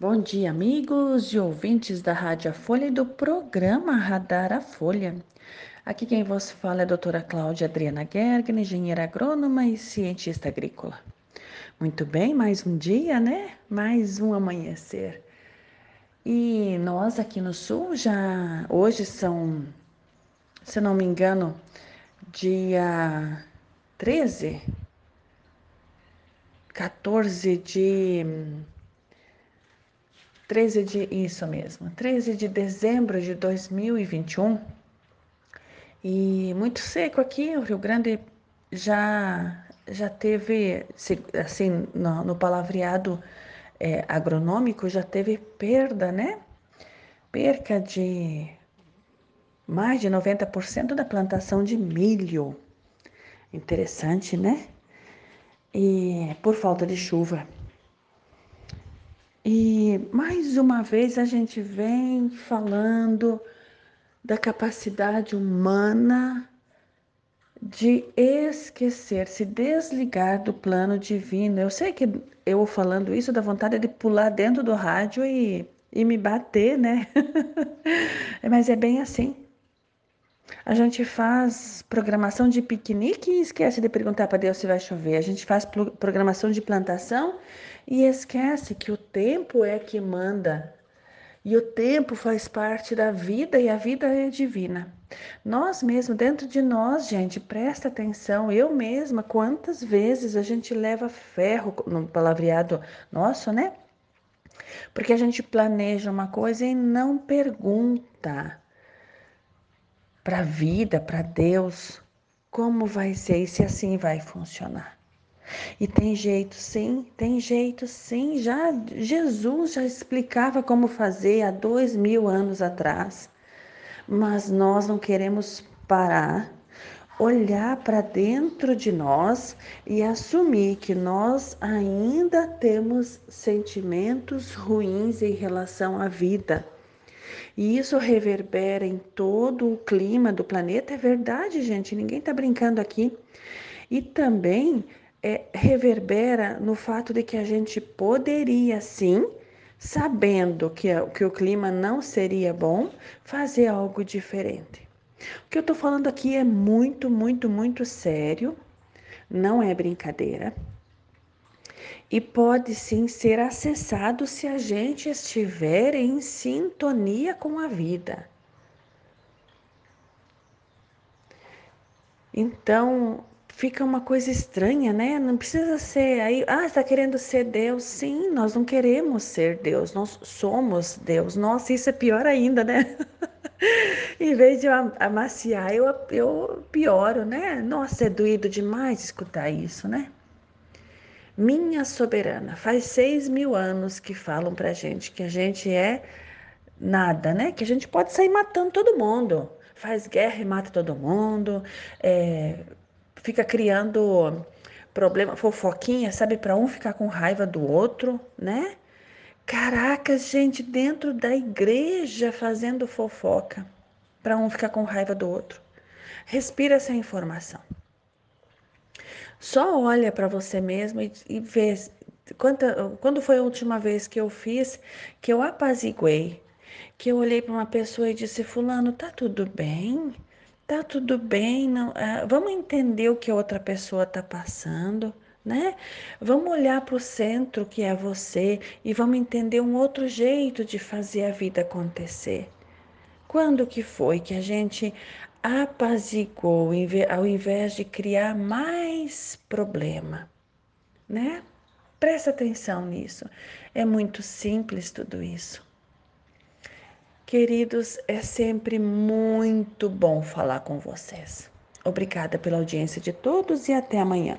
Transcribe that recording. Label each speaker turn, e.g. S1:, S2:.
S1: Bom dia, amigos e ouvintes da Rádio Folha e do programa Radar a Folha. Aqui quem vos fala é a doutora Cláudia Adriana Gergen, engenheira agrônoma e cientista agrícola. Muito bem, mais um dia, né? Mais um amanhecer. E nós aqui no sul já hoje são, se não me engano, dia 13, 14 de 13 de isso mesmo, 13 de dezembro de 2021. E muito seco aqui, o Rio Grande já já teve assim no, no palavreado é, agronômico já teve perda, né? Perca de mais de 90% da plantação de milho. Interessante, né? E por falta de chuva. E mais uma vez a gente vem falando da capacidade humana de esquecer, se desligar do plano divino. Eu sei que eu falando isso dá vontade de pular dentro do rádio e, e me bater, né? Mas é bem assim. A gente faz programação de piquenique e esquece de perguntar para Deus se vai chover. A gente faz programação de plantação e esquece que o tempo é que manda. E o tempo faz parte da vida e a vida é divina. Nós mesmos, dentro de nós, gente, presta atenção. Eu mesma, quantas vezes a gente leva ferro no palavreado nosso, né? Porque a gente planeja uma coisa e não pergunta para a vida, para Deus, como vai ser e se assim vai funcionar. E tem jeito sim, tem jeito sim. Já Jesus já explicava como fazer há dois mil anos atrás. Mas nós não queremos parar, olhar para dentro de nós e assumir que nós ainda temos sentimentos ruins em relação à vida e isso reverbera em todo o clima do planeta. É verdade, gente, ninguém está brincando aqui. E também é, reverbera no fato de que a gente poderia sim, sabendo que, que o clima não seria bom, fazer algo diferente. O que eu estou falando aqui é muito, muito, muito sério, não é brincadeira e pode sim ser acessado se a gente estiver em sintonia com a vida. Então, fica uma coisa estranha, né? Não precisa ser aí, ah, está querendo ser Deus? Sim, nós não queremos ser Deus, nós somos Deus. Nossa, isso é pior ainda, né? em vez de eu amaciar, eu, eu pioro, né? Nossa, é doído demais escutar isso, né? Minha soberana, faz seis mil anos que falam pra gente que a gente é nada, né? Que a gente pode sair matando todo mundo. Faz guerra e mata todo mundo, é, fica criando problema, fofoquinha, sabe? Para um ficar com raiva do outro, né? Caraca, gente, dentro da igreja fazendo fofoca, para um ficar com raiva do outro. Respira essa informação. Só olha para você mesmo e, e vê quando foi a última vez que eu fiz, que eu apaziguei, que eu olhei para uma pessoa e disse: Fulano, tá tudo bem? Tá tudo bem? Não, ah, vamos entender o que a outra pessoa está passando. Né? Vamos olhar para o centro que é você e vamos entender um outro jeito de fazer a vida acontecer. Quando que foi que a gente apazigou ao invés de criar mais problema, né? Presta atenção nisso. É muito simples tudo isso. Queridos, é sempre muito bom falar com vocês. Obrigada pela audiência de todos e até amanhã.